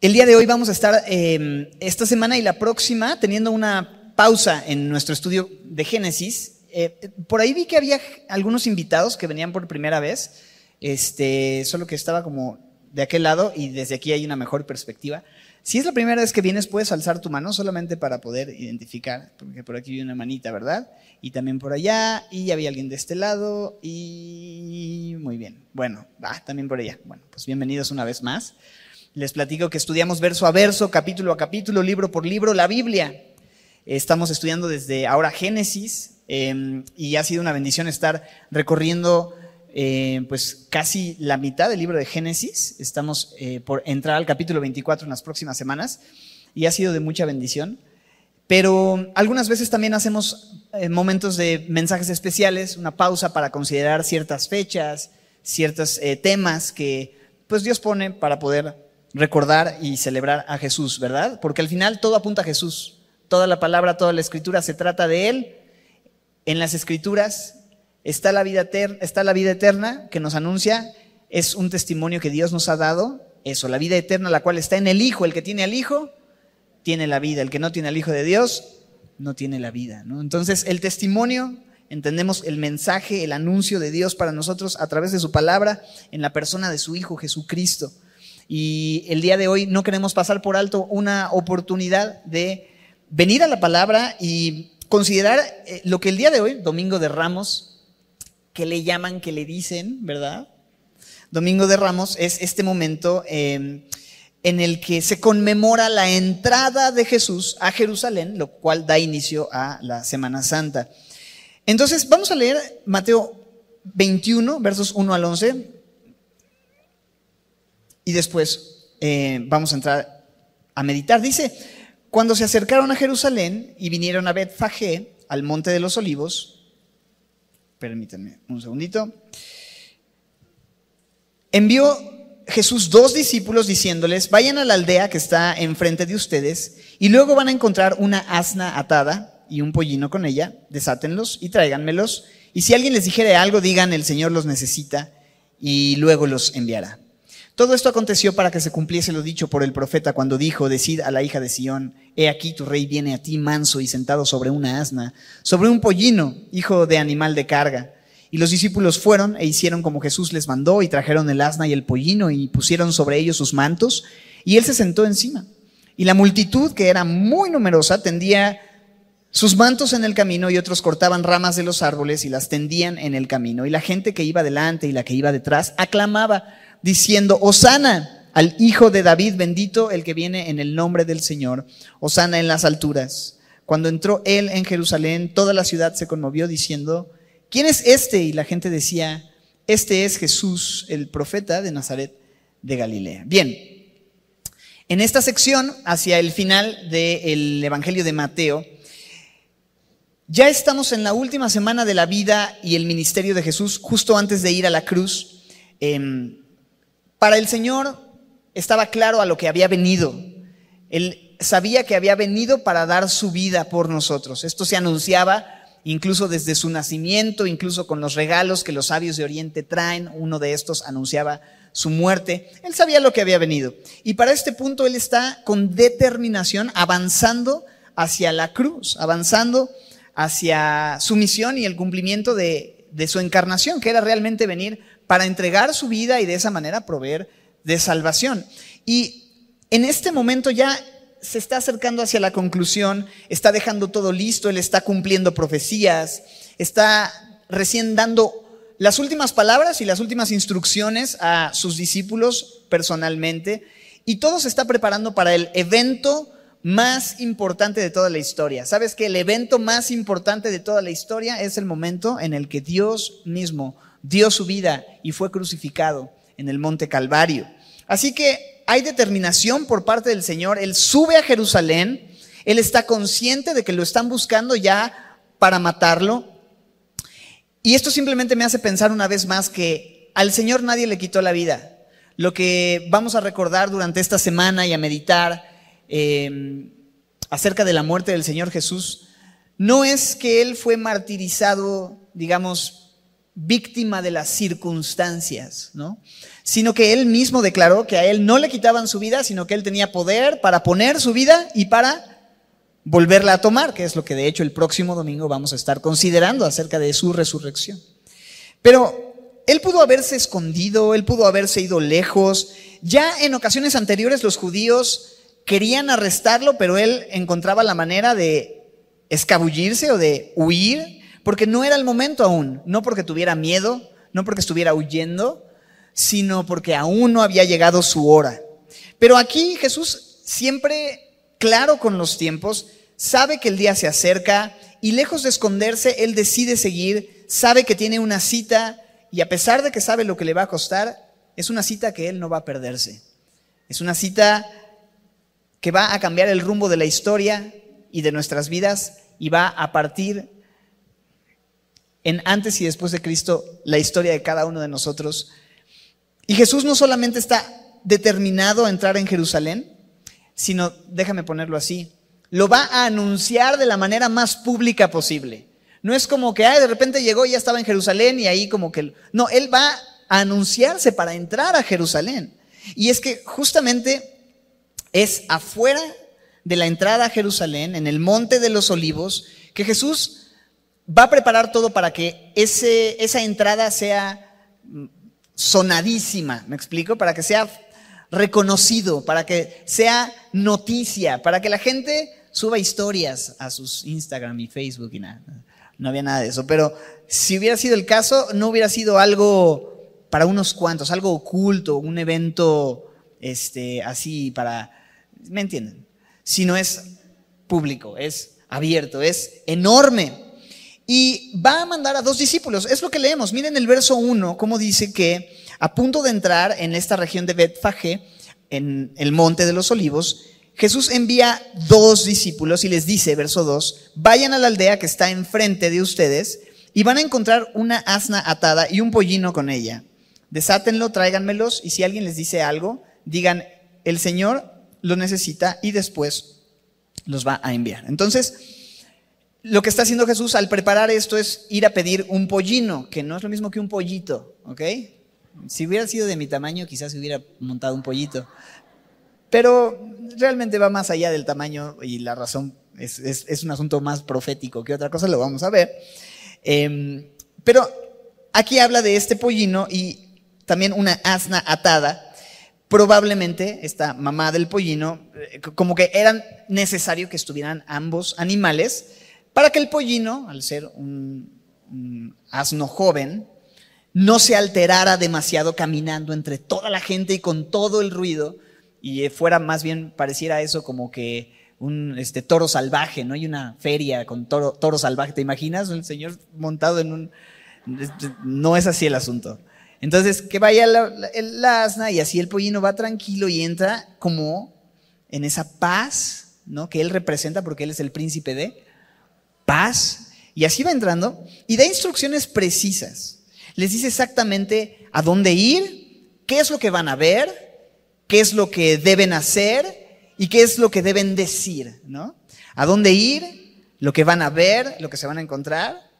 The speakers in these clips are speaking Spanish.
El día de hoy vamos a estar eh, esta semana y la próxima teniendo una pausa en nuestro estudio de Génesis. Eh, por ahí vi que había algunos invitados que venían por primera vez, este, solo que estaba como de aquel lado y desde aquí hay una mejor perspectiva. Si es la primera vez que vienes, puedes alzar tu mano solamente para poder identificar, porque por aquí hay una manita, ¿verdad? Y también por allá, y había alguien de este lado, y muy bien. Bueno, va, también por allá. Bueno, pues bienvenidos una vez más. Les platico que estudiamos verso a verso, capítulo a capítulo, libro por libro, la Biblia. Estamos estudiando desde ahora Génesis eh, y ha sido una bendición estar recorriendo eh, pues casi la mitad del libro de Génesis. Estamos eh, por entrar al capítulo 24 en las próximas semanas y ha sido de mucha bendición. Pero algunas veces también hacemos eh, momentos de mensajes especiales, una pausa para considerar ciertas fechas, ciertos temas que pues Dios pone para poder recordar y celebrar a Jesús, ¿verdad? Porque al final todo apunta a Jesús. Toda la palabra, toda la escritura se trata de Él. En las escrituras está la vida eterna, está la vida eterna que nos anuncia, es un testimonio que Dios nos ha dado, eso, la vida eterna, la cual está en el Hijo, el que tiene al Hijo, tiene la vida, el que no tiene al Hijo de Dios, no tiene la vida. Entonces, el testimonio, entendemos el mensaje, el anuncio de Dios para nosotros a través de su palabra en la persona de su Hijo Jesucristo. Y el día de hoy no queremos pasar por alto una oportunidad de venir a la palabra y considerar eh, lo que el día de hoy, Domingo de Ramos, que le llaman, que le dicen, ¿verdad? Domingo de Ramos es este momento eh, en el que se conmemora la entrada de Jesús a Jerusalén, lo cual da inicio a la Semana Santa. Entonces, vamos a leer Mateo 21, versos 1 al 11. Y después eh, vamos a entrar a meditar. Dice, cuando se acercaron a Jerusalén y vinieron a Betfagé, al monte de los olivos, permítanme un segundito, envió Jesús dos discípulos diciéndoles, vayan a la aldea que está enfrente de ustedes y luego van a encontrar una asna atada y un pollino con ella, desátenlos y tráiganmelos. Y si alguien les dijere algo, digan, el Señor los necesita y luego los enviará. Todo esto aconteció para que se cumpliese lo dicho por el profeta cuando dijo, decid a la hija de Sión, he aquí tu rey viene a ti manso y sentado sobre una asna, sobre un pollino, hijo de animal de carga. Y los discípulos fueron e hicieron como Jesús les mandó y trajeron el asna y el pollino y pusieron sobre ellos sus mantos y él se sentó encima. Y la multitud, que era muy numerosa, tendía sus mantos en el camino y otros cortaban ramas de los árboles y las tendían en el camino. Y la gente que iba delante y la que iba detrás aclamaba diciendo, Osana al Hijo de David, bendito el que viene en el nombre del Señor, Osana en las alturas. Cuando entró él en Jerusalén, toda la ciudad se conmovió diciendo, ¿quién es este? Y la gente decía, este es Jesús, el profeta de Nazaret de Galilea. Bien, en esta sección, hacia el final del Evangelio de Mateo, ya estamos en la última semana de la vida y el ministerio de Jesús, justo antes de ir a la cruz. Eh, para el Señor estaba claro a lo que había venido. Él sabía que había venido para dar su vida por nosotros. Esto se anunciaba incluso desde su nacimiento, incluso con los regalos que los sabios de Oriente traen. Uno de estos anunciaba su muerte. Él sabía lo que había venido. Y para este punto él está con determinación avanzando hacia la cruz, avanzando hacia su misión y el cumplimiento de, de su encarnación, que era realmente venir para entregar su vida y de esa manera proveer de salvación. Y en este momento ya se está acercando hacia la conclusión, está dejando todo listo, él está cumpliendo profecías, está recién dando las últimas palabras y las últimas instrucciones a sus discípulos personalmente, y todo se está preparando para el evento más importante de toda la historia. ¿Sabes que el evento más importante de toda la historia es el momento en el que Dios mismo dio su vida y fue crucificado en el monte Calvario. Así que hay determinación por parte del Señor. Él sube a Jerusalén. Él está consciente de que lo están buscando ya para matarlo. Y esto simplemente me hace pensar una vez más que al Señor nadie le quitó la vida. Lo que vamos a recordar durante esta semana y a meditar eh, acerca de la muerte del Señor Jesús, no es que Él fue martirizado, digamos, víctima de las circunstancias, ¿no? Sino que él mismo declaró que a él no le quitaban su vida, sino que él tenía poder para poner su vida y para volverla a tomar, que es lo que de hecho el próximo domingo vamos a estar considerando acerca de su resurrección. Pero él pudo haberse escondido, él pudo haberse ido lejos. Ya en ocasiones anteriores los judíos querían arrestarlo, pero él encontraba la manera de escabullirse o de huir, porque no era el momento aún, no porque tuviera miedo, no porque estuviera huyendo, sino porque aún no había llegado su hora. Pero aquí Jesús siempre claro con los tiempos, sabe que el día se acerca y lejos de esconderse, él decide seguir, sabe que tiene una cita y a pesar de que sabe lo que le va a costar, es una cita que él no va a perderse. Es una cita que va a cambiar el rumbo de la historia y de nuestras vidas y va a partir en antes y después de Cristo la historia de cada uno de nosotros. Y Jesús no solamente está determinado a entrar en Jerusalén, sino, déjame ponerlo así, lo va a anunciar de la manera más pública posible. No es como que de repente llegó y ya estaba en Jerusalén y ahí como que... No, él va a anunciarse para entrar a Jerusalén. Y es que justamente es afuera de la entrada a Jerusalén, en el monte de los olivos, que Jesús va a preparar todo para que esa entrada sea sonadísima, ¿me explico? Para que sea reconocido, para que sea noticia, para que la gente suba historias a sus Instagram y Facebook y nada no había nada de eso. Pero si hubiera sido el caso, no hubiera sido algo para unos cuantos, algo oculto, un evento este, así para, ¿me entienden? Sino es público, es abierto, es enorme. Y va a mandar a dos discípulos. Es lo que leemos. Miren el verso 1, cómo dice que a punto de entrar en esta región de Betfagé, en el monte de los olivos, Jesús envía dos discípulos y les dice, verso 2, vayan a la aldea que está enfrente de ustedes y van a encontrar una asna atada y un pollino con ella. Desátenlo, tráiganmelos y si alguien les dice algo, digan, el Señor lo necesita y después los va a enviar. Entonces, lo que está haciendo Jesús al preparar esto es ir a pedir un pollino, que no es lo mismo que un pollito, ¿ok? Si hubiera sido de mi tamaño, quizás hubiera montado un pollito. Pero realmente va más allá del tamaño y la razón es, un asunto más profético que otra cosa, lo vamos a ver. Em, pero aquí habla de este pollino y también una asna atada. Probablemente esta mamá del pollino, eh, como que era necesario que estuvieran ambos animales para que el pollino, al ser un asno joven, no se alterara demasiado caminando entre toda la gente y con todo el ruido y fuera más bien, pareciera eso como que un este, toro salvaje, ¿no? Hay una feria con toro, toro salvaje, ¿te imaginas? El señor montado en un... Este, no es así el asunto. Entonces, que vaya la, asna y así el pollino va tranquilo y entra como en esa paz, ¿no? Que él representa porque él es el príncipe de paz. Y así va entrando y da instrucciones precisas. Les dice exactamente a dónde ir, qué es lo que van a ver, qué es lo que deben hacer y qué es lo que deben decir, ¿no? ¿A dónde ir? Lo que van a ver, lo que se van a encontrar,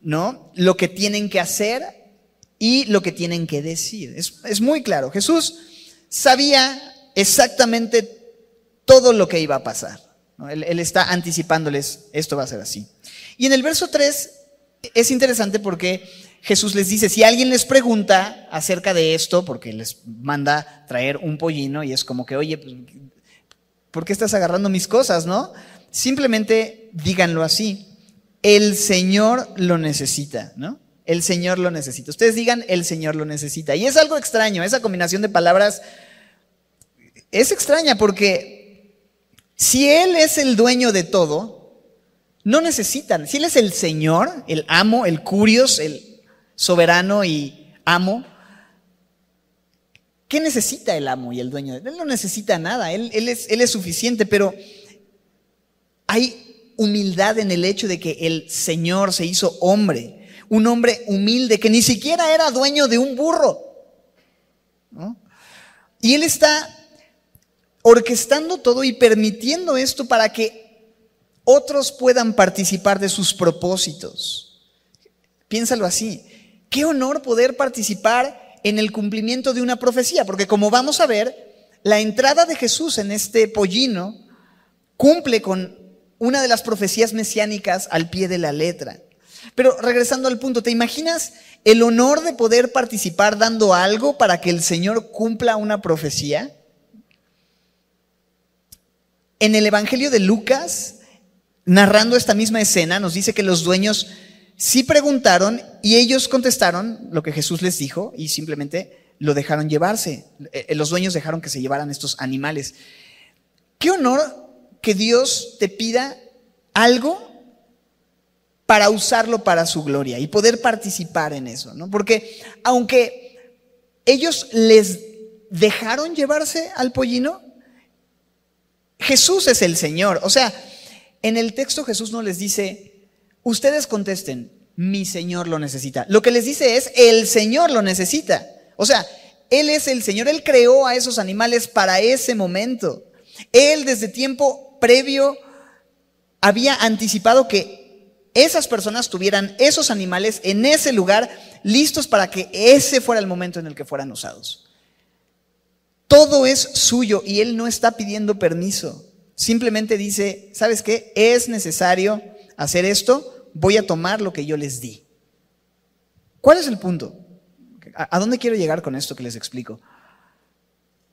¿no? Lo que tienen que hacer y lo que tienen que decir. Es, muy claro. Jesús sabía exactamente todo lo que iba a pasar. Él, está anticipándoles, esto va a ser así. Y en el verso 3 es interesante porque Jesús les dice, si alguien les pregunta acerca de esto, porque les manda traer un pollino y es como que, oye, pues, ¿por qué estás agarrando mis cosas, no? Simplemente díganlo así, el Señor lo necesita, ¿no? El Señor lo necesita. Ustedes digan, el Señor lo necesita. Y es algo extraño, esa combinación de palabras es extraña porque si Él es el dueño de todo, no necesitan. Si Él es el Señor, el amo, el curios, el soberano y amo, ¿qué necesita el amo y el dueño? Él no necesita nada, él, es, él es suficiente, pero hay humildad en el hecho de que el Señor se hizo hombre, un hombre humilde que ni siquiera era dueño de un burro. Y Él está orquestando todo y permitiendo esto para que otros puedan participar de sus propósitos. Piénsalo así. Qué honor poder participar en el cumplimiento de una profecía, porque como vamos a ver, la entrada de Jesús en este pollino cumple con una de las profecías mesiánicas al pie de la letra. Pero regresando al punto, ¿te imaginas el honor de poder participar dando algo para que el Señor cumpla una profecía? En el Evangelio de Lucas, narrando esta misma escena, nos dice que los dueños sí preguntaron y ellos contestaron lo que Jesús les dijo y simplemente lo dejaron llevarse. Eh, los dueños dejaron que se llevaran estos animales. Qué honor que Dios te pida algo para usarlo para su gloria y poder participar en eso, ¿no? Porque aunque ellos les dejaron llevarse al pollino, Jesús es el Señor. O sea, en el texto Jesús no les dice, ustedes contesten, mi Señor lo necesita. Lo que les dice es, el Señor lo necesita. O sea, Él es el Señor, Él creó a esos animales para ese momento. Él desde tiempo previo había anticipado que esas personas tuvieran esos animales en ese lugar listos para que ese fuera el momento en el que fueran usados. Todo es suyo y Él no está pidiendo permiso. Simplemente dice, ¿sabes qué? Es necesario hacer esto, voy a tomar lo que yo les di. ¿Cuál es el punto? ¿A dónde quiero llegar con esto que les explico?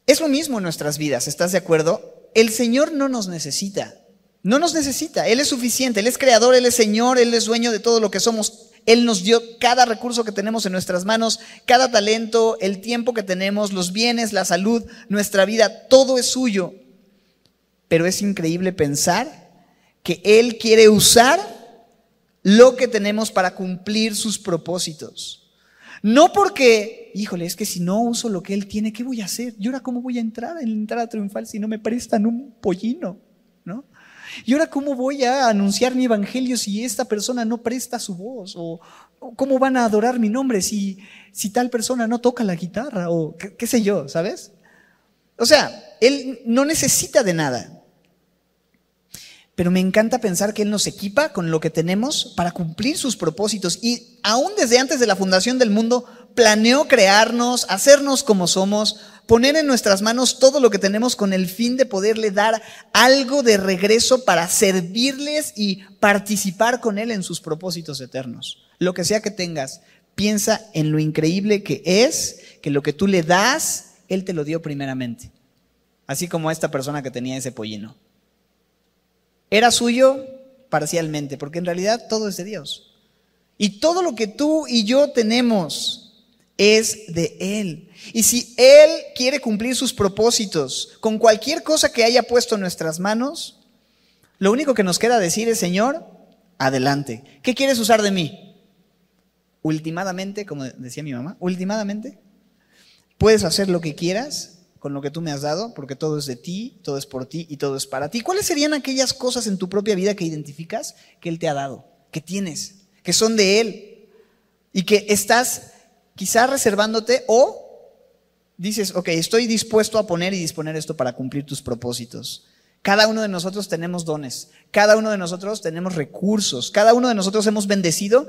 Es lo mismo en nuestras vidas, ¿estás de acuerdo? El Señor no nos necesita. No nos necesita. Él es suficiente. Él es creador, Él es Señor, Él es dueño de todo lo que somos. Él nos dio cada recurso que tenemos en nuestras manos, cada talento, el tiempo que tenemos, los bienes, la salud, nuestra vida, todo es suyo. Pero es increíble pensar que Él quiere usar lo que tenemos para cumplir sus propósitos. No porque, híjole, es que si no uso lo que Él tiene, ¿qué voy a hacer? ¿Y ahora cómo voy a entrar en la entrada triunfal si no me prestan un pollino? ¿No? ¿Y ahora cómo voy a anunciar mi evangelio si esta persona no presta su voz? ¿O cómo van a adorar mi nombre si, si tal persona no toca la guitarra? ¿O qué, qué sé yo, sabes? O sea, él no necesita de nada. Pero me encanta pensar que Él nos equipa con lo que tenemos para cumplir sus propósitos. Y aún desde antes de la fundación del mundo, planeó crearnos, hacernos como somos, poner en nuestras manos todo lo que tenemos con el fin de poderle dar algo de regreso para servirles y participar con Él en sus propósitos eternos. Lo que sea que tengas, piensa en lo increíble que es que lo que tú le das, Él te lo dio primeramente. Así como esta persona que tenía ese pollino. Era suyo parcialmente, porque en realidad todo es de Dios. Y todo lo que tú y yo tenemos es de Él. Y si Él quiere cumplir sus propósitos con cualquier cosa que haya puesto en nuestras manos, lo único que nos queda decir es, Señor, adelante. ¿Qué quieres usar de mí? Ultimadamente, como decía mi mamá, ultimadamente, puedes hacer lo que quieras con lo que tú me has dado, porque todo es de ti, todo es por ti y todo es para ti. ¿Cuáles serían aquellas cosas en tu propia vida que identificas que Él te ha dado, que tienes, que son de Él y que estás quizás reservándote o dices, ok, estoy dispuesto a poner y disponer esto para cumplir tus propósitos. Cada uno de nosotros tenemos dones, cada uno de nosotros tenemos recursos, cada uno de nosotros hemos bendecido,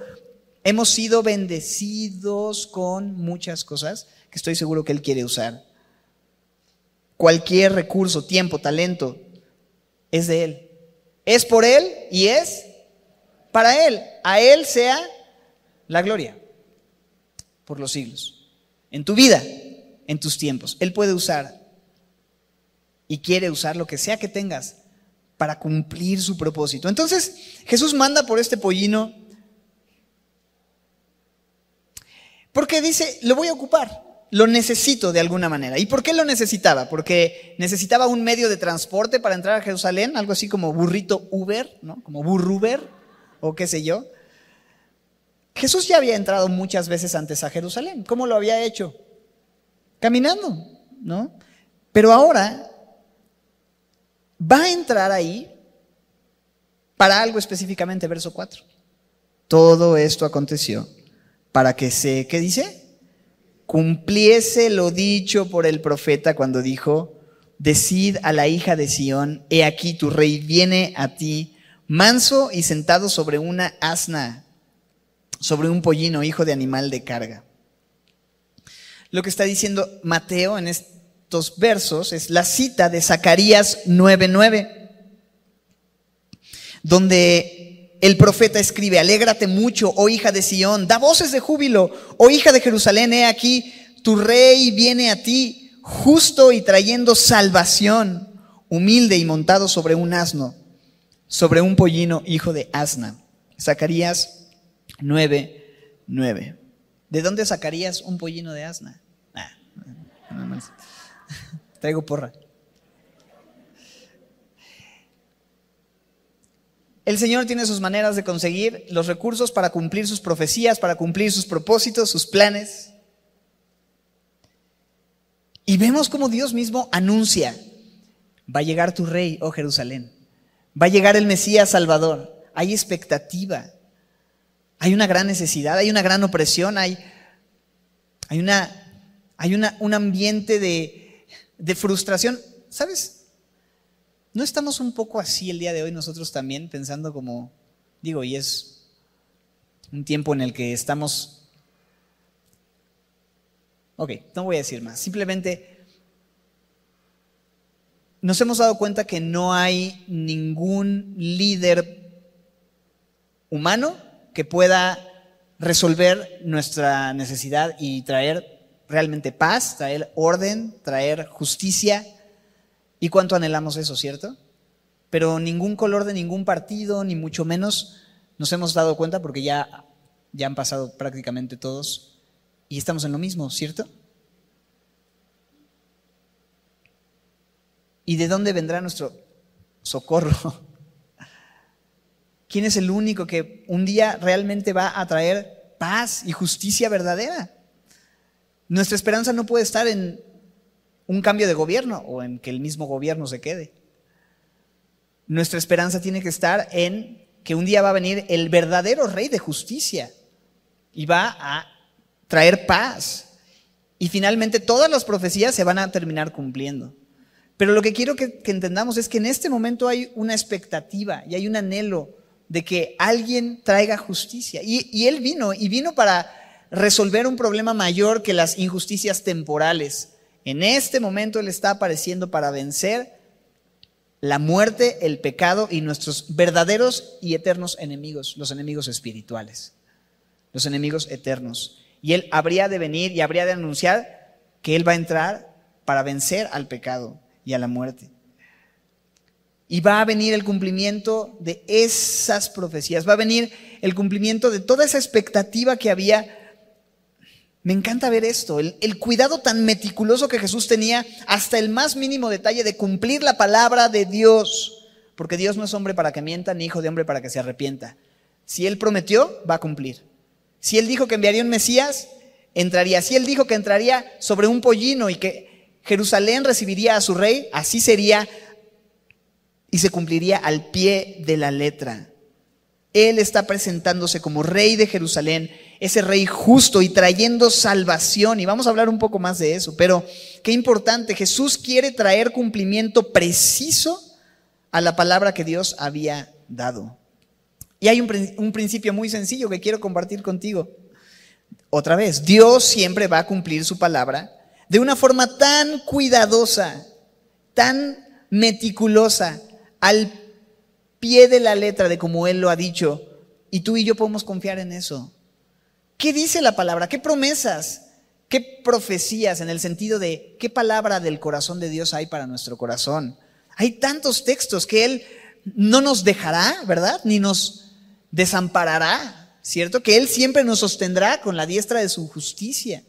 hemos sido bendecidos con muchas cosas que estoy seguro que Él quiere usar. Cualquier recurso, tiempo, talento, es de Él. Es por Él y es para Él. A Él sea la gloria por los siglos. En tu vida, en tus tiempos. Él puede usar y quiere usar lo que sea que tengas para cumplir su propósito. Entonces Jesús manda por este pollino porque dice, lo voy a ocupar, lo necesito de alguna manera. ¿Y por qué lo necesitaba? Porque necesitaba un medio de transporte para entrar a Jerusalén, algo así como burrito Uber, ¿no? Como burruber o qué sé yo. Jesús ya había entrado muchas veces antes a Jerusalén. ¿Cómo lo había hecho? caminando, ¿no? Pero ahora va a entrar ahí para algo específicamente, verso 4. Todo esto aconteció para que se, ¿qué dice? Cumpliese lo dicho por el profeta cuando dijo, decid a la hija de Sión, he aquí tu rey viene a ti, manso y sentado sobre una asna, sobre un pollino, hijo de animal de carga. Lo que está diciendo Mateo en estos versos es la cita de Zacarías 9:9, donde el profeta escribe, alégrate mucho, oh hija de Sión, da voces de júbilo, oh hija de Jerusalén, he aquí, tu rey viene a ti, justo y trayendo salvación, humilde y montado sobre un asno, sobre un pollino, hijo de asna. Zacarías 9, 9. ¿De dónde sacarías un pollino de asna? Ah, nada más. Traigo porra. El Señor tiene sus maneras de conseguir los recursos para cumplir sus profecías, para cumplir sus propósitos, sus planes. Y vemos como Dios mismo anuncia, va a llegar tu rey, oh Jerusalén, va a llegar el Mesías Salvador, hay expectativa, hay una gran necesidad, hay una gran opresión, hay, hay, una, hay una, un ambiente de, de frustración. ¿Sabes? ¿No estamos un poco así el día de hoy nosotros también, pensando como, digo, y es un tiempo en el que estamos... Ok, no voy a decir más, simplemente nos hemos dado cuenta que no hay ningún líder humano que pueda resolver nuestra necesidad y traer realmente paz, traer orden, traer justicia. ¿Y cuánto anhelamos eso, cierto? Pero ningún color de ningún partido, ni mucho menos, nos hemos dado cuenta porque ya, ya han pasado prácticamente todos y estamos en lo mismo, ¿cierto? ¿Y de dónde vendrá nuestro socorro? ¿Quién es el único que un día realmente va a traer paz y justicia verdadera? Nuestra esperanza no puede estar en un cambio de gobierno o en que el mismo gobierno se quede. Nuestra esperanza tiene que estar en que un día va a venir el verdadero rey de justicia y va a traer paz. Y finalmente todas las profecías se van a terminar cumpliendo. Pero lo que quiero que, entendamos es que en este momento hay una expectativa y hay un anhelo de que alguien traiga justicia. Y, Él vino, y vino para resolver un problema mayor que las injusticias temporales. En este momento Él está apareciendo para vencer la muerte, el pecado y nuestros verdaderos y eternos enemigos, los enemigos espirituales, los enemigos eternos. Y Él habría de venir y habría de anunciar que Él va a entrar para vencer al pecado y a la muerte. Y va a venir el cumplimiento de esas profecías, va a venir el cumplimiento de toda esa expectativa que había. Me encanta ver esto, el, cuidado tan meticuloso que Jesús tenía hasta el más mínimo detalle de cumplir la palabra de Dios, porque Dios no es hombre para que mienta, ni hijo de hombre para que se arrepienta. Si Él prometió, va a cumplir. Si Él dijo que enviaría un Mesías, entraría. Si Él dijo que entraría sobre un pollino y que Jerusalén recibiría a su rey, así sería y se cumpliría al pie de la letra. Él está presentándose como rey de Jerusalén, ese rey justo y trayendo salvación. Y vamos a hablar un poco más de eso. Pero qué importante, Jesús quiere traer cumplimiento preciso a la palabra que Dios había dado. Y hay un, un principio muy sencillo que quiero compartir contigo. Otra vez, Dios siempre va a cumplir su palabra de una forma tan cuidadosa, tan meticulosa, al pie de la letra de como Él lo ha dicho, y tú y yo podemos confiar en eso. ¿Qué dice la palabra? ¿Qué promesas? ¿Qué profecías en el sentido de qué palabra del corazón de Dios hay para nuestro corazón? Hay tantos textos que Él no nos dejará, ¿verdad? Ni nos desamparará, ¿cierto? Que Él siempre nos sostendrá con la diestra de su justicia.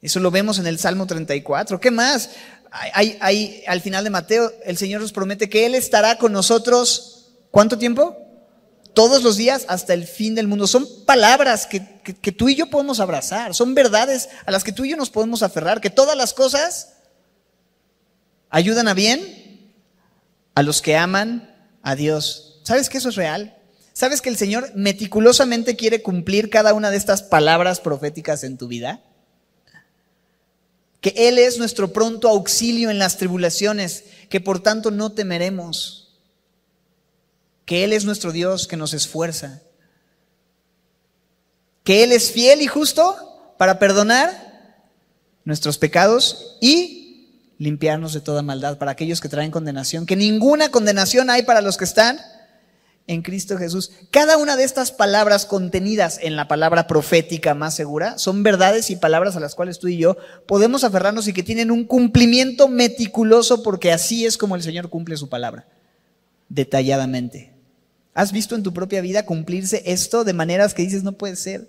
Eso lo vemos en el Salmo 34. ¿Qué más? hay, al final de Mateo, el Señor nos promete que Él estará con nosotros, ¿cuánto tiempo? Todos los días hasta el fin del mundo. Son palabras que, que tú y yo podemos abrazar, son verdades a las que tú y yo nos podemos aferrar, que todas las cosas ayudan a bien a los que aman a Dios. ¿Sabes que eso es real? ¿Sabes que el Señor meticulosamente quiere cumplir cada una de estas palabras proféticas en tu vida? que Él es nuestro pronto auxilio en las tribulaciones, que por tanto no temeremos, que Él es nuestro Dios que nos esfuerza. que Él es fiel y justo para perdonar nuestros pecados y limpiarnos de toda maldad para aquellos que traen condenación, que ninguna condenación hay para los que están en Cristo Jesús. Cada una de estas palabras contenidas en la palabra profética más segura son verdades y palabras a las cuales tú y yo podemos aferrarnos y que tienen un cumplimiento meticuloso porque así es como el Señor cumple su palabra, detalladamente. ¿Has visto en tu propia vida cumplirse esto de maneras que dices no puede ser?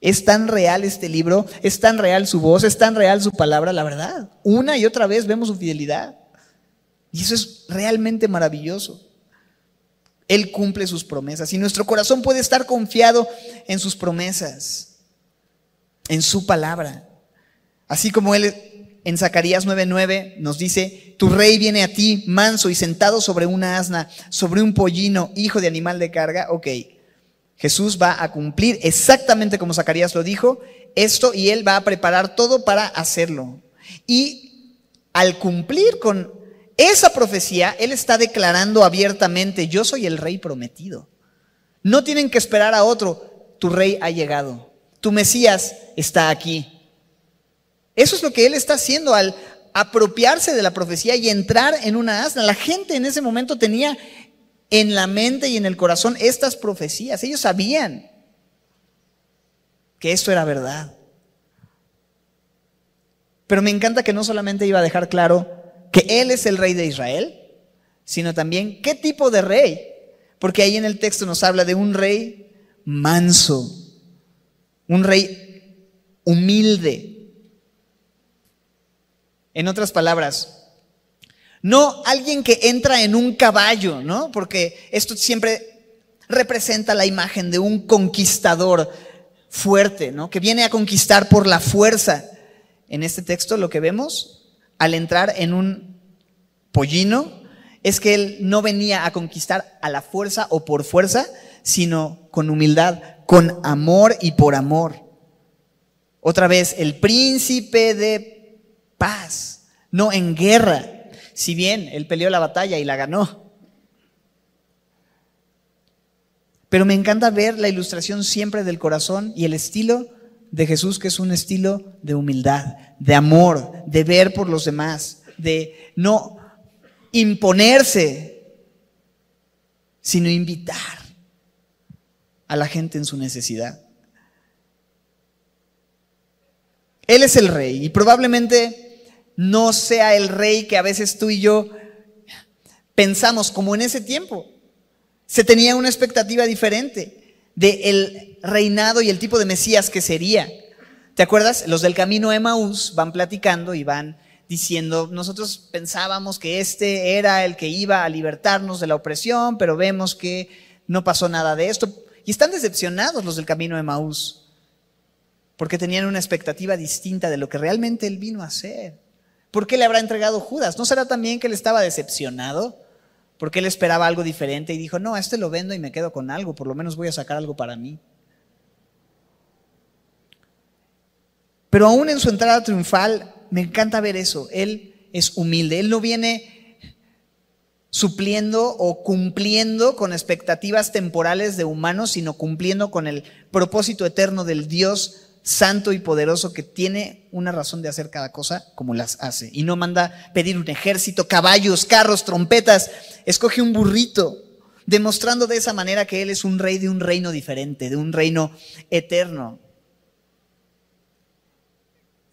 Es tan real este libro, es tan real su voz, es tan real su palabra, la verdad. Una y otra vez vemos su fidelidad. Y eso es realmente maravilloso. Él cumple sus promesas y nuestro corazón puede estar confiado en sus promesas, en su palabra. Así como Él en Zacarías 9:9 nos dice, tu rey viene a ti manso y sentado sobre una asna, sobre un pollino, hijo de animal de carga. Ok, Jesús va a cumplir exactamente como Zacarías lo dijo, esto y Él va a preparar todo para hacerlo. Y al cumplir con esa profecía, Él está declarando abiertamente, yo soy el rey prometido. No tienen que esperar a otro, tu rey ha llegado, tu Mesías está aquí. Eso es lo que Él está haciendo al apropiarse de la profecía y entrar en una asna. La gente en ese momento tenía en la mente y en el corazón estas profecías. Ellos sabían que esto era verdad. Pero me encanta que no solamente iba a dejar claro que Él es el rey de Israel, sino también qué tipo de rey. Porque ahí en el texto nos habla de un rey manso, un rey humilde. En otras palabras, no alguien que entra en un caballo, ¿no? Porque esto siempre representa la imagen de un conquistador fuerte, ¿no? Que viene a conquistar por la fuerza. En este texto lo que vemos al entrar en un pollino es que él no venía a conquistar a la fuerza o por fuerza, sino con humildad, con amor y por amor. Otra vez, el príncipe de paz, no en guerra. Si bien él peleó la batalla y la ganó. Pero me encanta ver la ilustración siempre del corazón y el estilo de Jesús, que es un estilo de humildad, de amor, de ver por los demás, de no imponerse, sino invitar a la gente en su necesidad. Él es el rey y probablemente no sea el rey que a veces tú y yo pensamos como en ese tiempo. Se tenía una expectativa diferente del reinado y el tipo de Mesías que sería. ¿Te acuerdas? Los del camino Emaús van platicando y van diciendo, nosotros pensábamos que este era el que iba a libertarnos de la opresión, pero vemos que no pasó nada de esto. Y están decepcionados los del camino Emaús, porque tenían una expectativa distinta de lo que realmente él vino a hacer. ¿Por qué le habrá entregado Judas? ¿No será también que él estaba decepcionado? porque él esperaba algo diferente y dijo, no, a este lo vendo y me quedo con algo, por lo menos voy a sacar algo para mí. Pero aún en su entrada triunfal, me encanta ver eso, él es humilde, él no viene supliendo o cumpliendo con expectativas temporales de humanos, sino cumpliendo con el propósito eterno del Dios santo y poderoso que tiene una razón de hacer cada cosa como las hace. Y no manda pedir un ejército, caballos, carros, trompetas. Escoge un burrito, demostrando de esa manera que Él es un rey de un reino diferente, de un reino eterno.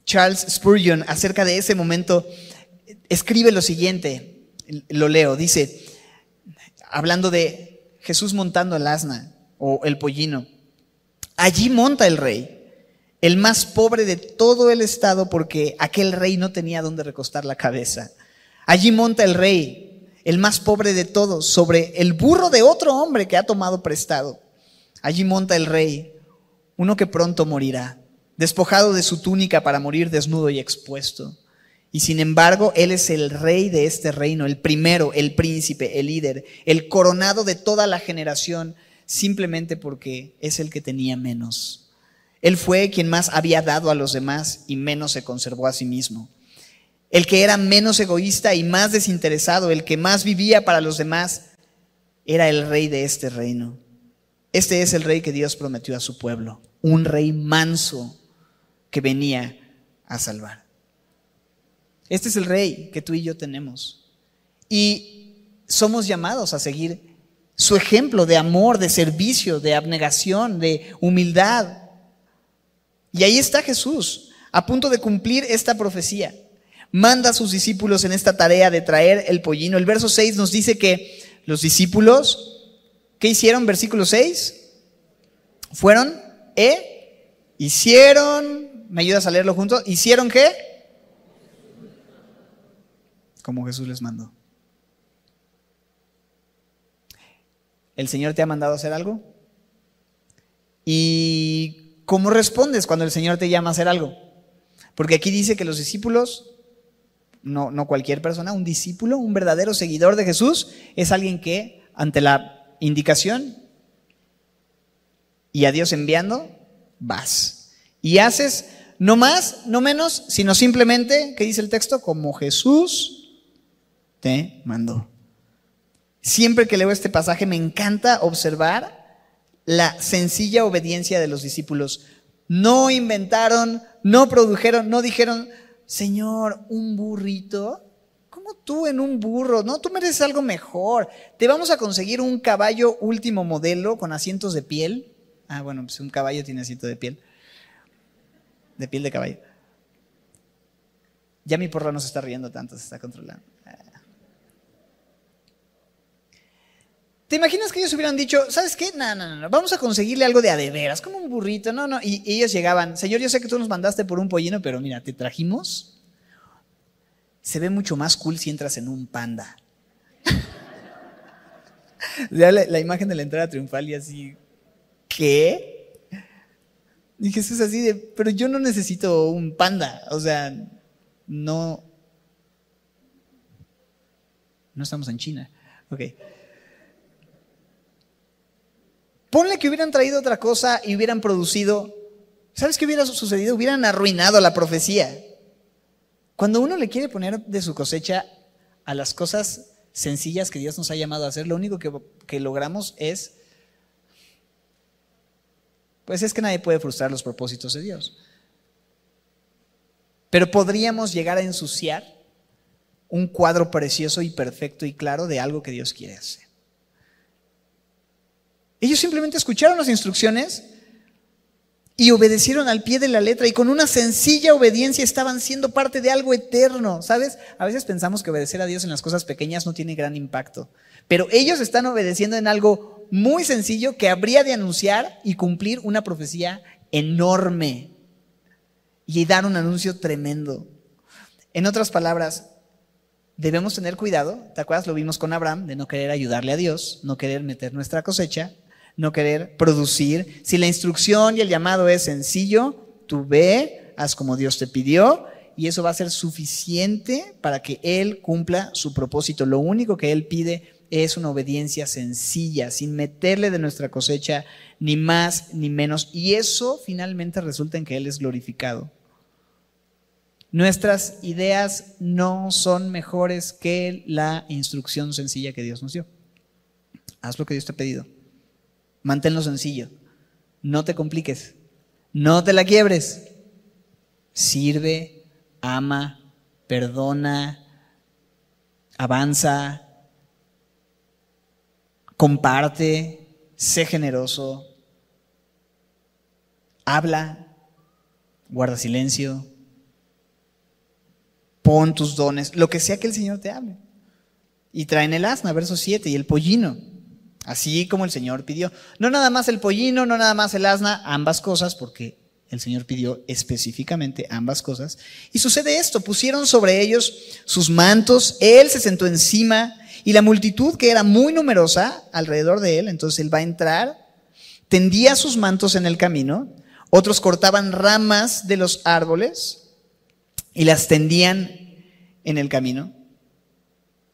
Charles Spurgeon, acerca de ese momento, escribe lo siguiente, lo leo, dice, hablando de Jesús montando el asna o el pollino, allí monta el rey el más pobre de todo el estado porque aquel rey no tenía donde recostar la cabeza. Allí monta el rey, el más pobre de todos, sobre el burro de otro hombre que ha tomado prestado. Allí monta el rey, uno que pronto morirá, despojado de su túnica para morir desnudo y expuesto. Y sin embargo, Él es el rey de este reino, el primero, el príncipe, el líder, el coronado de toda la generación, simplemente porque es el que tenía menos. Él fue quien más había dado a los demás y menos se conservó a sí mismo. El que era menos egoísta y más desinteresado, el que más vivía para los demás, era el rey de este reino. Este es el rey que Dios prometió a su pueblo. un rey manso que venía a salvar. Este es el rey que tú y yo tenemos. Y somos llamados a seguir su ejemplo de amor, de servicio, de abnegación, de humildad. Y ahí está Jesús, a punto de cumplir esta profecía. Manda a sus discípulos en esta tarea de traer el pollino. El verso 6 nos dice que los discípulos, ¿qué hicieron? Versículo 6. Fueron, ¿eh? Hicieron, ¿me ayudas a leerlo juntos? ¿Hicieron qué? Como Jesús les mandó. ¿El Señor te ha mandado hacer algo? ¿Y cómo respondes cuando el Señor te llama a hacer algo? Porque aquí dice que los discípulos, no, no cualquier persona, un discípulo, un verdadero seguidor de Jesús, es alguien que ante la indicación y a Dios enviando, vas. Y haces no más, no menos, sino simplemente, ¿qué dice el texto? Como Jesús te mandó. Siempre que leo este pasaje me encanta observar la sencilla obediencia de los discípulos. No inventaron, no produjeron, no dijeron, Señor, un burrito. ¿Cómo tú en un burro? No, tú mereces algo mejor. Te vamos a conseguir un caballo último modelo con asientos de piel. Ah, bueno, pues un caballo tiene asiento de piel. De piel de caballo. Ya mi porra no se está riendo tanto, se está controlando. ¿Te imaginas que ellos hubieran dicho, ¿sabes qué? No, no, no, vamos a conseguirle algo de adeveras, como un burrito, no, no. Y, ellos llegaban, Señor, yo sé que tú nos mandaste por un pollino, pero mira, te trajimos. Se ve mucho más cool si entras en un panda. la, imagen de la entrada triunfal y así, ¿qué? Y Jesús así de, pero yo no necesito un panda, o sea, no. No estamos en China. Ok. Ponle que hubieran traído otra cosa y hubieran producido, ¿sabes qué hubiera sucedido? Hubieran arruinado la profecía. Cuando uno le quiere poner de su cosecha a las cosas sencillas que Dios nos ha llamado a hacer, lo único que, que logramos es, pues es que nadie puede frustrar los propósitos de Dios. Pero podríamos llegar a ensuciar un cuadro precioso y perfecto y claro de algo que Dios quiere hacer. Ellos simplemente escucharon las instrucciones y obedecieron al pie de la letra y con una sencilla obediencia estaban siendo parte de algo eterno, ¿sabes? A veces pensamos que obedecer a Dios en las cosas pequeñas no tiene gran impacto, pero ellos están obedeciendo en algo muy sencillo que habría de anunciar y cumplir una profecía enorme y dar un anuncio tremendo. En otras palabras, debemos tener cuidado, ¿te acuerdas? Lo vimos con Abraham, de no querer ayudarle a Dios, no querer meter nuestra cosecha, no querer producir. Si la instrucción y el llamado es sencillo, tú ve, haz como Dios te pidió y eso va a ser suficiente para que Él cumpla su propósito. Lo único que Él pide es una obediencia sencilla, sin meterle de nuestra cosecha ni más ni menos. Y eso finalmente resulta en que Él es glorificado. Nuestras ideas no son mejores que la instrucción sencilla que Dios nos dio. Haz lo que Dios te ha pedido. Manténlo sencillo. No te compliques. No te la quiebres. Sirve, ama, perdona, avanza, comparte, sé generoso, habla, guarda silencio, pon tus dones, lo que sea que el Señor te hable. Y traen el asna, verso 7, y el pollino. Así como el Señor pidió. No nada más el pollino, no nada más el asna, ambas cosas, porque el Señor pidió específicamente ambas cosas. Y sucede esto, pusieron sobre ellos sus mantos, Él se sentó encima y la multitud que era muy numerosa alrededor de Él, entonces Él va a entrar, tendía sus mantos en el camino, otros cortaban ramas de los árboles y las tendían en el camino.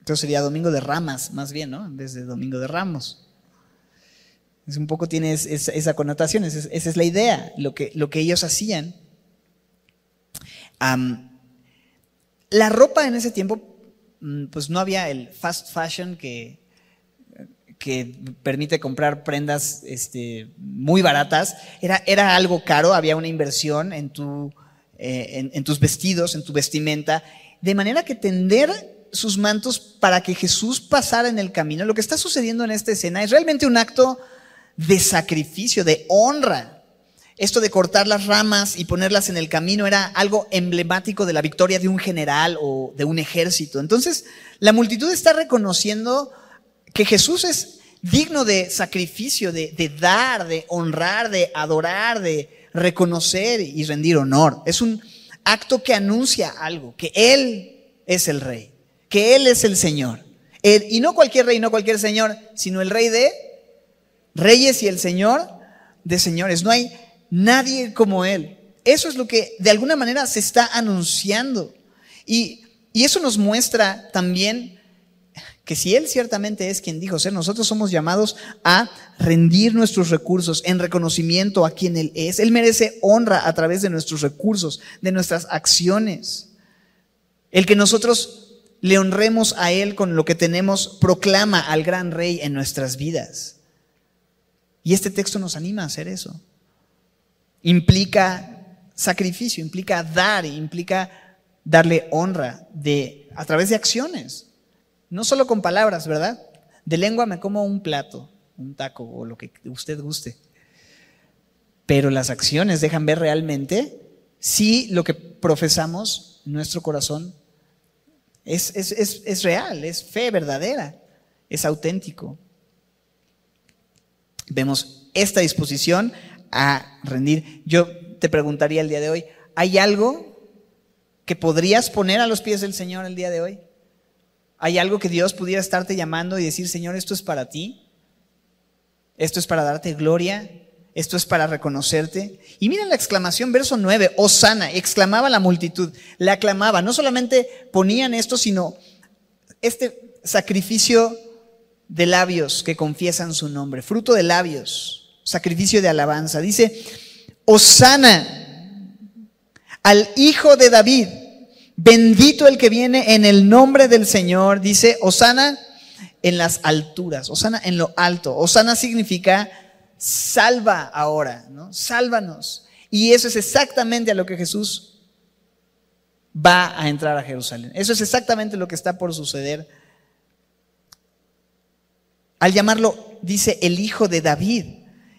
Entonces sería domingo de ramas, más bien, ¿no? En vez de domingo de ramos. Es un poco tiene esa, connotación, esa, es la idea, lo que, lo que ellos hacían. la ropa en ese tiempo, mm, pues no había el fast fashion que, que permite comprar prendas este, muy baratas, era, era, algo caro, había una inversión en, tu, eh, en tus vestidos, en tu vestimenta, de manera que tender sus mantos para que Jesús pasara en el camino. Lo que está sucediendo en esta escena es realmente un acto de sacrificio, de honra. Esto de cortar las ramas y ponerlas en el camino era algo emblemático de la victoria de un general o de un ejército. Entonces, la multitud está reconociendo que Jesús es digno de sacrificio, de, dar, de honrar, de adorar, de reconocer y rendir honor. Es un acto que anuncia algo, que Él es el rey que Él es el Señor. y no cualquier rey, no cualquier Señor, sino el rey de reyes y el Señor de señores. No hay nadie como Él. Eso es lo que de alguna manera se está anunciando. Y, y eso nos muestra también que si Él ciertamente es quien dijo ser, nosotros somos llamados a rendir nuestros recursos en reconocimiento a quien Él es. Él merece honra a través de nuestros recursos, de nuestras acciones. El que nosotros le honremos a Él con lo que tenemos, proclama al gran Rey en nuestras vidas. Y este texto nos anima a hacer eso. Implica sacrificio, implica dar, implica darle honra de, a través de acciones. No solo con palabras, ¿verdad? De lengua me como un plato, un taco o lo que usted guste. Pero las acciones dejan ver realmente si lo que profesamos nuestro corazón es, real, es fe verdadera, es auténtico. Vemos esta disposición a rendir. Yo te preguntaría el día de hoy, ¿hay algo que podrías poner a los pies del Señor el día de hoy? ¿Hay algo que Dios pudiera estarte llamando y decir, Señor, esto es para ti? ¿Esto es para darte gloria? Esto es para reconocerte. Y miren la exclamación, verso 9, Osana, exclamaba la multitud, la aclamaba. No solamente ponían esto, sino este sacrificio de labios que confiesan su nombre, fruto de labios, sacrificio de alabanza. Dice, Osana al Hijo de David, bendito el que viene en el nombre del Señor. Dice, Osana en las alturas, Osana en lo alto. Osana significa salva ahora, ¿no? Sálvanos. Y eso es exactamente a lo que Jesús va a entrar a Jerusalén. Eso es exactamente lo que está por suceder. Al llamarlo, dice, el hijo de David,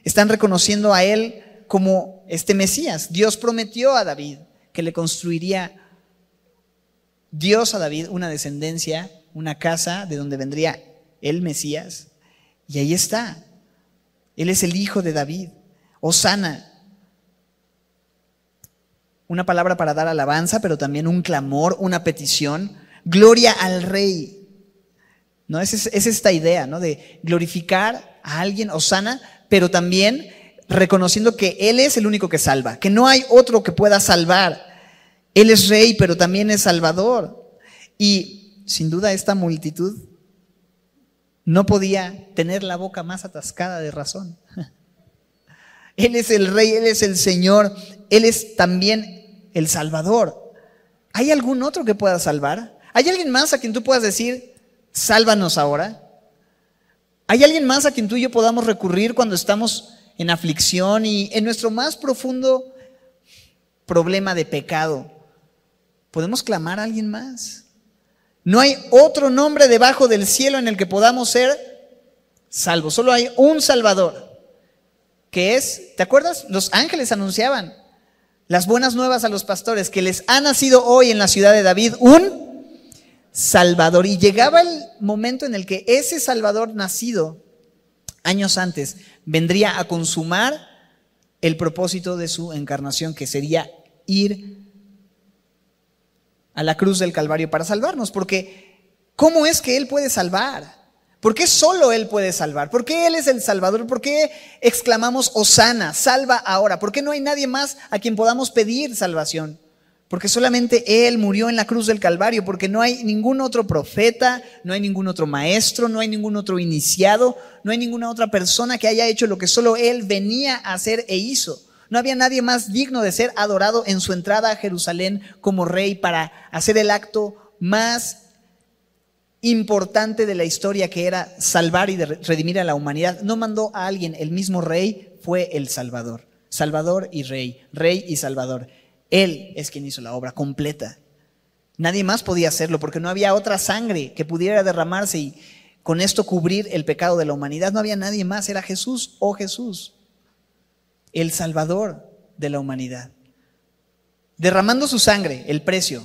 están reconociendo a él como este Mesías. Dios prometió a David que le construiría Dios a David una descendencia, una casa de donde vendría el Mesías. Y ahí está. Él es el hijo de David. Osana. Una palabra para dar alabanza, pero también un clamor, una petición. Gloria al rey. ¿No? Es, es esta idea, ¿no? De glorificar a alguien, Osana, pero también reconociendo que Él es el único que salva, que no hay otro que pueda salvar. Él es rey, pero también es salvador. Y sin duda esta multitud no podía tener la boca más atascada de razón. Él es el rey, Él es el Señor, Él es también el Salvador. ¿Hay algún otro que pueda salvar? ¿Hay alguien más a quien tú puedas decir, sálvanos ahora? ¿Hay alguien más a quien tú y yo podamos recurrir cuando estamos en aflicción y en nuestro más profundo problema de pecado? ¿Podemos clamar a alguien más? No hay otro nombre debajo del cielo en el que podamos ser salvos. Solo hay un Salvador, que es, ¿te acuerdas? Los ángeles anunciaban las buenas nuevas a los pastores, que les ha nacido hoy en la ciudad de David un Salvador. Y llegaba el momento en el que ese Salvador nacido años antes vendría a consumar el propósito de su encarnación, que sería ir a la cruz del Calvario para salvarnos, porque ¿cómo es que Él puede salvar? ¿Por qué solo Él puede salvar? ¿Por qué Él es el Salvador? ¿Por qué exclamamos Osana, salva ahora? ¿Por qué no hay nadie más a quien podamos pedir salvación? Porque solamente Él murió en la cruz del Calvario, porque no hay ningún otro profeta, no hay ningún otro maestro, no hay ningún otro iniciado, no hay ninguna otra persona que haya hecho lo que solo Él venía a hacer e hizo. No había nadie más digno de ser adorado en su entrada a Jerusalén como rey para hacer el acto más importante de la historia que era salvar y redimir a la humanidad, no mandó a alguien, el mismo rey fue el Salvador. Salvador y rey, rey y Salvador. Él es quien hizo la obra completa. Nadie más podía hacerlo porque no había otra sangre que pudiera derramarse y con esto cubrir el pecado de la humanidad. No había nadie más, era Jesús o Jesús, el Salvador de la humanidad. Derramando su sangre, el precio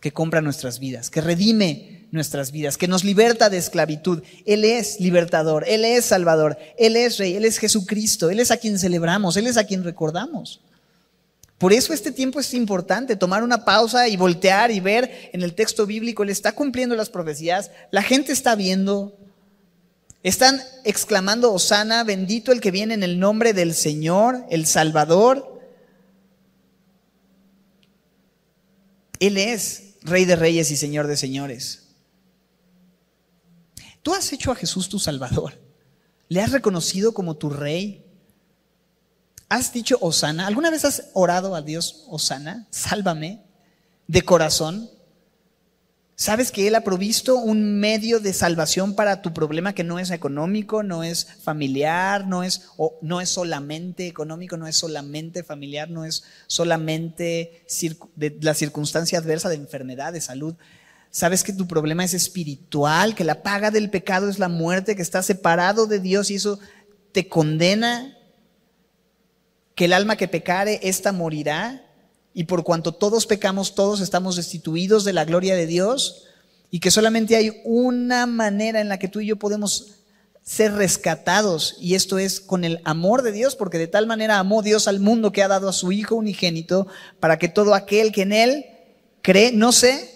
que compra nuestras vidas, que redime nuestras vidas, que nos liberta de esclavitud. Él es libertador, Él es salvador, Él es rey, Él es Jesucristo, Él es a quien celebramos, Él es a quien recordamos. Por eso este tiempo es importante, tomar una pausa y voltear y ver en el texto bíblico, Él está cumpliendo las profecías, la gente está viendo, están exclamando, Osana, bendito el que viene en el nombre del Señor, el Salvador. Él es Rey de Reyes y Señor de Señores. Tú has hecho a Jesús tu Salvador. ¿Le has reconocido como tu Rey? ¿Has dicho Osana? ¿Alguna vez has orado a Dios, Osana? Sálvame de corazón. ¿Sabes que Él ha provisto un medio de salvación para tu problema que no es económico, no es familiar, no es, no es solamente económico, no es solamente familiar, no es solamente la circunstancia adversa de enfermedad, de salud? ¿Sabes que tu problema es espiritual, que la paga del pecado es la muerte, que estás separado de Dios y eso te condena que el alma que pecare, ésta morirá, y por cuanto todos pecamos, todos estamos destituidos de la gloria de Dios, y que solamente hay una manera en la que tú y yo podemos ser rescatados, y esto es con el amor de Dios, porque de tal manera amó Dios al mundo que ha dado a su Hijo unigénito, para que todo aquel que en Él cree, no se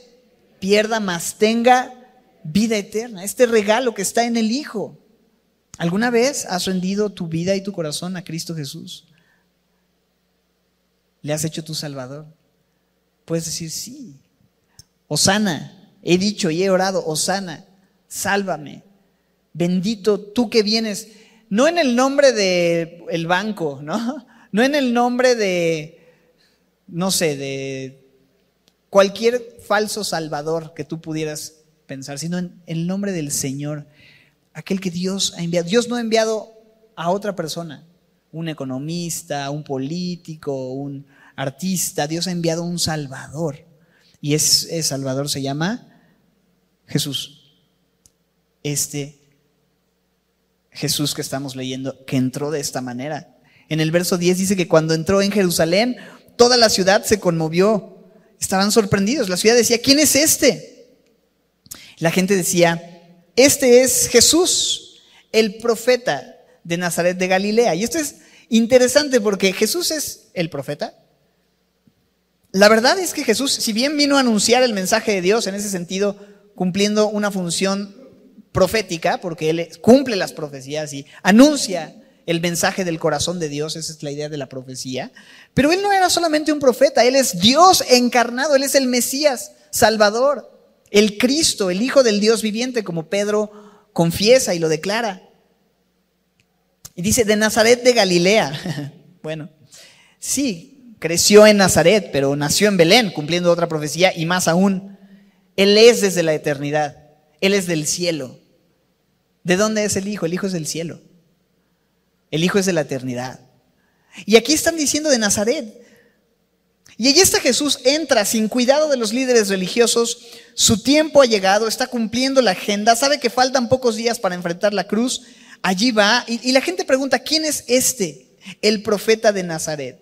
pierda, más tenga vida eterna. Este regalo que está en el Hijo. ¿Alguna vez has rendido tu vida y tu corazón a Cristo Jesús? ¿Le has hecho tu Salvador? Puedes decir sí. Osana, he dicho y he orado, Osana, sálvame. Bendito tú que vienes, no en el nombre de el banco, ¿no? No en el nombre de, no sé, de cualquier falso salvador que tú pudieras pensar, sino en el nombre del Señor, aquel que Dios ha enviado. Dios no ha enviado a otra persona, un economista, un político, un, artista, Dios ha enviado un Salvador. Y ese Salvador se llama Jesús. Este Jesús que estamos leyendo, que entró de esta manera. En el verso 10 dice que cuando entró en Jerusalén, toda la ciudad se conmovió. Estaban sorprendidos. La ciudad decía, ¿quién es este? La gente decía, este es Jesús, el profeta de Nazaret de Galilea. Y esto es interesante porque Jesús es el profeta, la verdad es que Jesús, si bien vino a anunciar el mensaje de Dios en ese sentido, cumpliendo una función profética, porque Él cumple las profecías y anuncia el mensaje del corazón de Dios, esa es la idea de la profecía, pero Él no era solamente un profeta, Él es Dios encarnado, Él es el Mesías, Salvador, el Cristo, el Hijo del Dios viviente, como Pedro confiesa y lo declara. Y dice, de Nazaret de Galilea. bueno, sí, creció en Nazaret, pero nació en Belén, cumpliendo otra profecía, y más aún, Él es desde la eternidad, Él es del cielo. ¿De dónde es el Hijo? El Hijo es del cielo. El Hijo es de la eternidad. Y aquí están diciendo de Nazaret. Y allí está Jesús, entra sin cuidado de los líderes religiosos, su tiempo ha llegado, está cumpliendo la agenda, sabe que faltan pocos días para enfrentar la cruz, allí va, y, la gente pregunta, ¿quién es este? El profeta de Nazaret.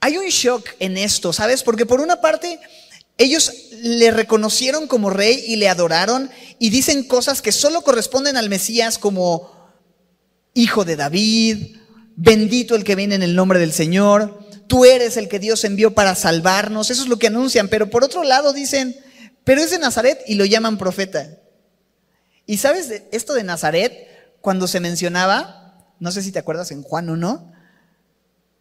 Hay un shock en esto, ¿sabes? Porque por una parte, ellos le reconocieron como rey y le adoraron y dicen cosas que solo corresponden al Mesías como hijo de David, bendito el que viene en el nombre del Señor, tú eres el que Dios envió para salvarnos, eso es lo que anuncian, pero por otro lado dicen, pero es de Nazaret y lo llaman profeta. Y sabes, esto de Nazaret, cuando se mencionaba, no sé si te acuerdas en Juan 1,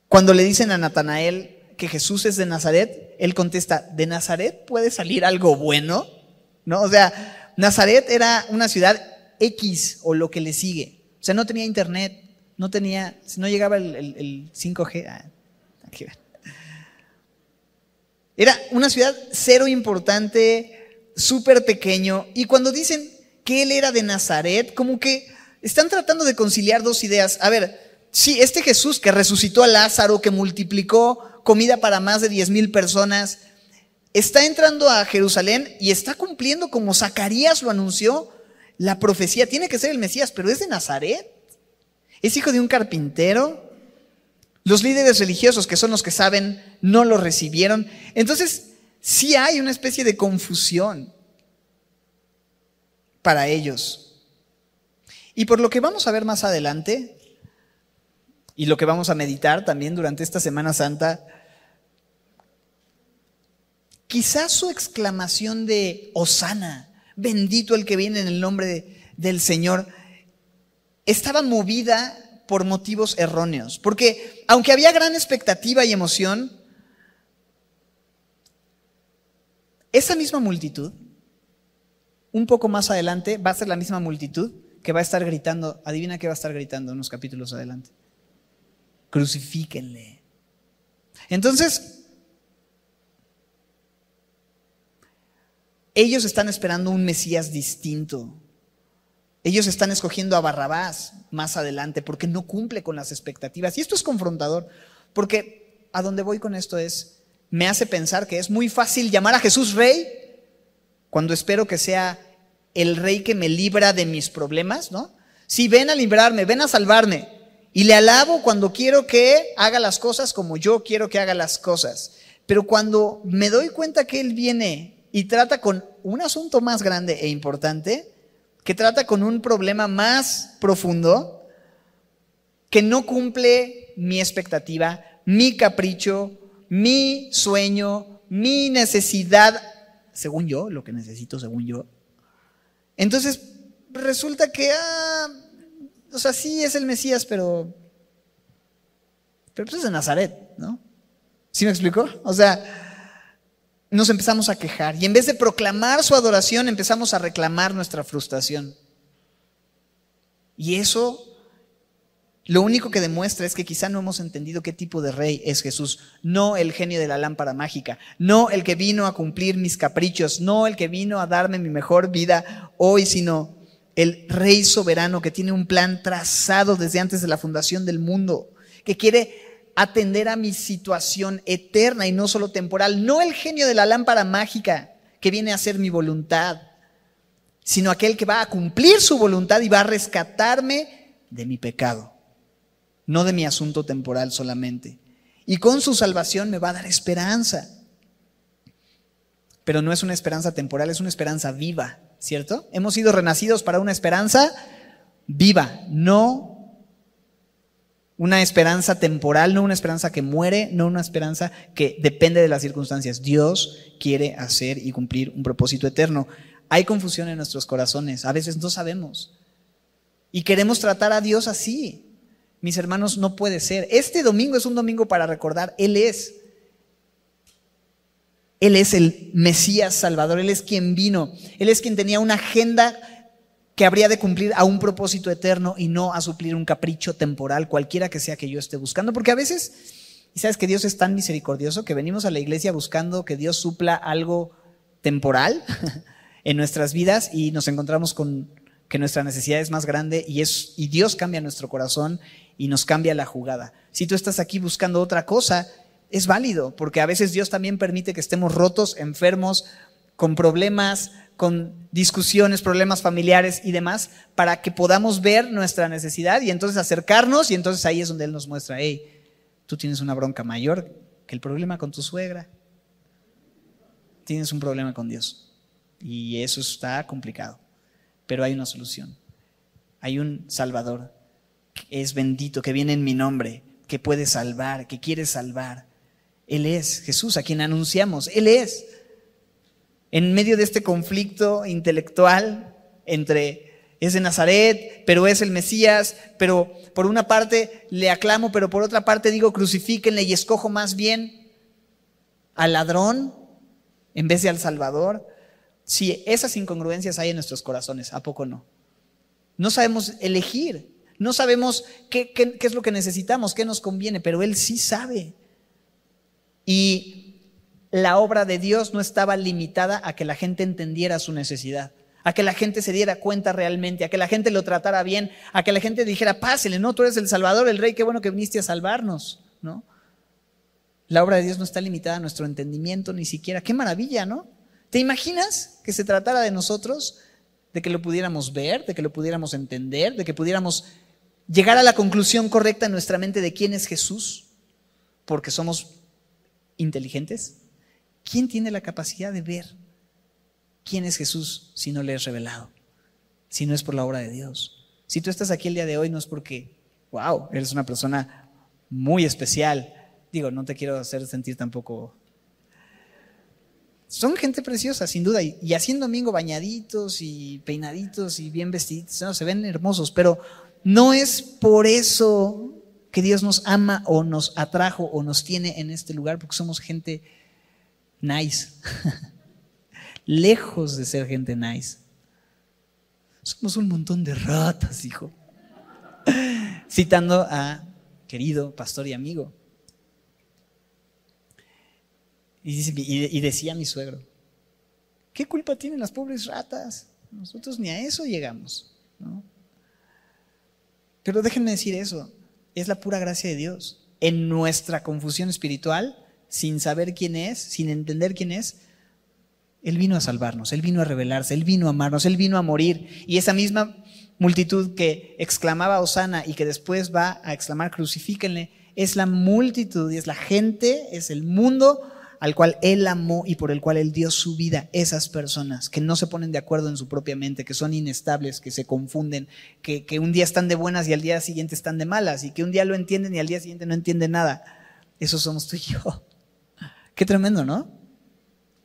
cuando le dicen a Natanael que Jesús es de Nazaret, él contesta, ¿de Nazaret puede salir algo bueno? ¿No? O sea, Nazaret era una ciudad X o lo que le sigue. O sea, no tenía internet, no tenía, no llegaba el, 5G. Ah, era una ciudad cero importante, súper pequeño. Y cuando dicen que él era de Nazaret, como que están tratando de conciliar dos ideas. A ver, sí, este Jesús que resucitó a Lázaro, que multiplicó comida para más de 10 mil personas, está entrando a Jerusalén y está cumpliendo como Zacarías lo anunció, la profecía. Tiene que ser el Mesías, pero es de Nazaret. Es hijo de un carpintero. Los líderes religiosos, que son los que saben, no lo recibieron. Entonces, sí hay una especie de confusión para ellos. Y por lo que vamos a ver más adelante, y lo que vamos a meditar también durante esta Semana Santa, Quizás su exclamación de Osana, bendito el que viene en el nombre del Señor, estaba movida por motivos erróneos. Porque aunque había gran expectativa y emoción, esa misma multitud, un poco más adelante, va a ser la misma multitud que va a estar gritando, adivina qué va a estar gritando unos capítulos adelante. Crucifíquenle. Entonces, Ellos están esperando un Mesías distinto. Ellos están escogiendo a Barrabás más adelante porque no cumple con las expectativas. Y esto es confrontador, porque a donde voy con esto es, me hace pensar que es muy fácil llamar a Jesús rey cuando espero que sea el rey que me libra de mis problemas, ¿no? Si ven a librarme, ven a salvarme. Y le alabo cuando quiero que haga las cosas como yo quiero que haga las cosas. Pero cuando me doy cuenta que Él viene y trata con un asunto más grande e importante, que trata con un problema más profundo, que no cumple mi expectativa, mi capricho, mi sueño, mi necesidad, según yo, lo que necesito según yo. Entonces, resulta que, ah, o sea, sí es el Mesías, pero, pero pues es de Nazaret, ¿no? ¿Sí me explico? O sea, nos empezamos a quejar y en vez de proclamar su adoración empezamos a reclamar nuestra frustración. Y eso lo único que demuestra es que quizá no hemos entendido qué tipo de rey es Jesús, no el genio de la lámpara mágica, no el que vino a cumplir mis caprichos, no el que vino a darme mi mejor vida hoy, sino el rey soberano que tiene un plan trazado desde antes de la fundación del mundo, que quiere atender a mi situación eterna y no solo temporal. No el genio de la lámpara mágica que viene a hacer mi voluntad, sino aquel que va a cumplir su voluntad y va a rescatarme de mi pecado, no de mi asunto temporal solamente. Y con su salvación me va a dar esperanza. Pero no es una esperanza temporal, es una esperanza viva, ¿cierto? Hemos sido renacidos para una esperanza viva, no una esperanza temporal, no una esperanza que muere, no una esperanza que depende de las circunstancias. Dios quiere hacer y cumplir un propósito eterno. Hay confusión en nuestros corazones, a veces no sabemos. Y queremos tratar a Dios así. Mis hermanos, no puede ser. Este domingo es un domingo para recordar, Él es. Él es el Mesías Salvador, Él es quien vino, Él es quien tenía una agenda que habría de cumplir a un propósito eterno y no a suplir un capricho temporal, cualquiera que sea que yo esté buscando. Porque a veces, y sabes que Dios es tan misericordioso que venimos a la iglesia buscando que Dios supla algo temporal en nuestras vidas y nos encontramos con que nuestra necesidad es más grande y, es, y Dios cambia nuestro corazón y nos cambia la jugada. Si tú estás aquí buscando otra cosa, es válido, porque a veces Dios también permite que estemos rotos, enfermos, con problemas, con discusiones, problemas familiares y demás, para que podamos ver nuestra necesidad y entonces acercarnos y entonces ahí es donde Él nos muestra, hey, tú tienes una bronca mayor que el problema con tu suegra, tienes un problema con Dios. Y eso está complicado, pero hay una solución, hay un Salvador es bendito, que viene en mi nombre, que puede salvar, que quiere salvar. Él es Jesús, a quien anunciamos, Él es en medio de este conflicto intelectual entre es de Nazaret, pero es el Mesías, pero por una parte le aclamo, pero por otra parte digo crucifíquenle y escojo más bien al ladrón en vez de al Salvador. Si esas incongruencias hay en nuestros corazones, ¿a poco no? No sabemos elegir, no sabemos qué, es lo que necesitamos, qué nos conviene, pero Él sí sabe. Y la obra de Dios no estaba limitada a que la gente entendiera su necesidad, a que la gente se diera cuenta realmente, a que la gente lo tratara bien, a que la gente dijera, pásele, no, tú eres el Salvador, el Rey, qué bueno que viniste a salvarnos, ¿no? La obra de Dios no está limitada a nuestro entendimiento ni siquiera. Qué maravilla, ¿no? ¿Te imaginas que se tratara de nosotros, de que lo pudiéramos ver, de que lo pudiéramos entender, de que pudiéramos llegar a la conclusión correcta en nuestra mente de quién es Jesús? Porque somos inteligentes. ¿Quién tiene la capacidad de ver quién es Jesús si no le es revelado? Si no es por la obra de Dios. Si tú estás aquí el día de hoy no es porque, wow, eres una persona muy especial. Digo, no te quiero hacer sentir tampoco... Son gente preciosa, sin duda, y, así en domingo bañaditos y peinaditos y bien vestiditos, se ven hermosos, pero no es por eso que Dios nos ama o nos atrajo o nos tiene en este lugar, porque somos gente nice. Lejos de ser gente nice. Somos un montón de ratas, hijo. Citando a querido pastor y amigo. Y, decía mi suegro, ¿qué culpa tienen las pobres ratas? Nosotros ni a eso llegamos. Pero déjenme decir eso, es la pura gracia de Dios. En nuestra confusión espiritual, sin saber quién es, sin entender quién es, Él vino a salvarnos, Él vino a revelarse, Él vino a amarnos, Él vino a morir. Y esa misma multitud que exclamaba Osana y que después va a exclamar crucifíquenle, es la multitud y es la gente, es el mundo al cual Él amó y por el cual Él dio su vida, esas personas que no se ponen de acuerdo en su propia mente, que son inestables, que se confunden, que, que un día están de buenas y al día siguiente están de malas, y que un día lo entienden y al día siguiente no entienden nada. Esos somos tú y yo. Qué tremendo, ¿no?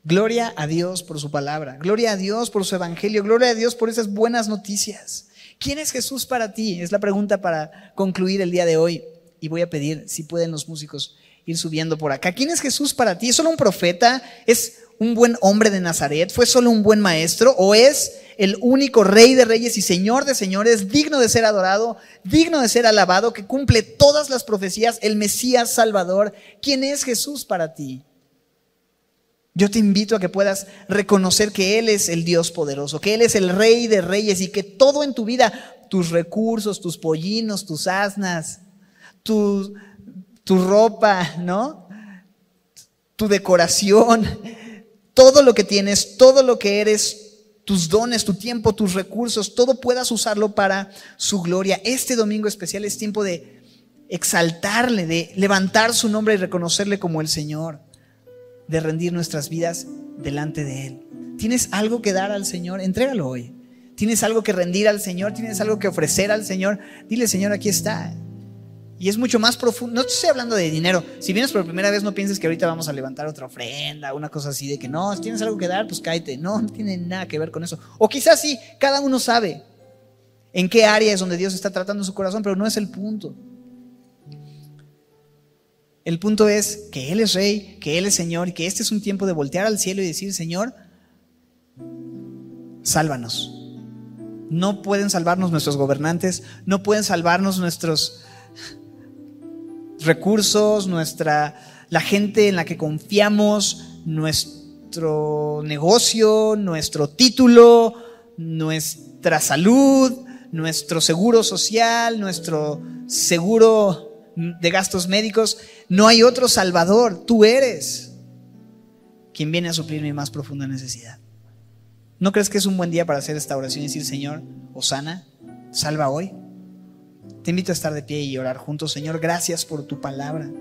Gloria a Dios por su palabra, gloria a Dios por su evangelio, gloria a Dios por esas buenas noticias. ¿Quién es Jesús para ti? Es la pregunta para concluir el día de hoy. Y voy a pedir, si pueden los músicos, subiendo por acá. ¿Quién es Jesús para ti? ¿Es solo un profeta? ¿Es un buen hombre de Nazaret? ¿Fue solo un buen maestro? ¿O es el único rey de reyes y señor de señores, digno de ser adorado, digno de ser alabado, que cumple todas las profecías, el Mesías Salvador? ¿Quién es Jesús para ti? Yo te invito a que puedas reconocer que Él es el Dios poderoso, que Él es el Rey de Reyes y que todo en tu vida, tus recursos, tus pollinos, tus asnas, tus tu ropa, ¿no? Tu decoración, todo lo que tienes, todo lo que eres, tus dones, tu tiempo, tus recursos, todo puedas usarlo para su gloria. Este domingo especial es tiempo de exaltarle, de levantar su nombre y reconocerle como el Señor, de rendir nuestras vidas delante de Él. ¿Tienes algo que dar al Señor? Entrégalo hoy. ¿Tienes algo que rendir al Señor? ¿Tienes algo que ofrecer al Señor? Dile, Señor, aquí está. Y es mucho más profundo. No estoy hablando de dinero. Si vienes por primera vez, no pienses que ahorita vamos a levantar otra ofrenda, una cosa así de que no, si tienes algo que dar, pues cállate. No, no tiene nada que ver con eso. O quizás sí, cada uno sabe en qué área es donde Dios está tratando su corazón, pero no es el punto. El punto es que Él es rey, que Él es Señor y que este es un tiempo de voltear al cielo y decir, Señor, sálvanos. No pueden salvarnos nuestros gobernantes, no pueden salvarnos nuestros recursos, nuestra, la gente en la que confiamos, nuestro negocio, nuestro título, nuestra salud, nuestro seguro social, nuestro seguro de gastos médicos. No hay otro salvador, tú eres quien viene a suplir mi más profunda necesidad. ¿No crees que es un buen día para hacer esta oración y decir, Señor, Osana, salva hoy? Te invito a estar de pie y orar juntos. Señor, gracias por tu palabra.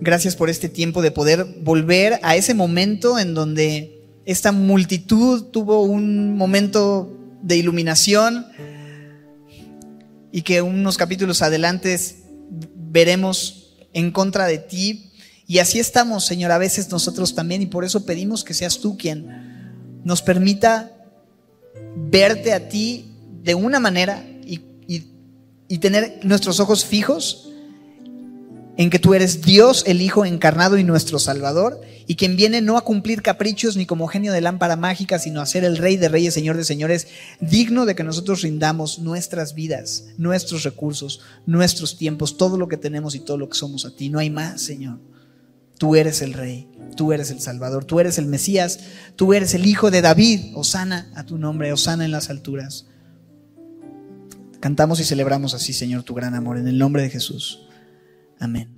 Gracias por este tiempo de poder volver a ese momento en donde esta multitud tuvo un momento de iluminación y que unos capítulos adelante veremos en contra de ti. Y así estamos, Señor, a veces nosotros también y por eso pedimos que seas tú quien nos permita verte a ti de una manera y, tener nuestros ojos fijos en que tú eres Dios, el Hijo encarnado y nuestro Salvador, y quien viene no a cumplir caprichos ni como genio de lámpara mágica, sino a ser el Rey de Reyes, Señor de Señores, digno de que nosotros rindamos nuestras vidas, nuestros recursos, nuestros tiempos, todo lo que tenemos y todo lo que somos a ti. No hay más, Señor. Tú eres el Rey, tú eres el Salvador, tú eres el Mesías, tú eres el Hijo de David. Osana a tu nombre, Osana en las alturas. Cantamos y celebramos así, Señor, tu gran amor, en el nombre de Jesús. Amén.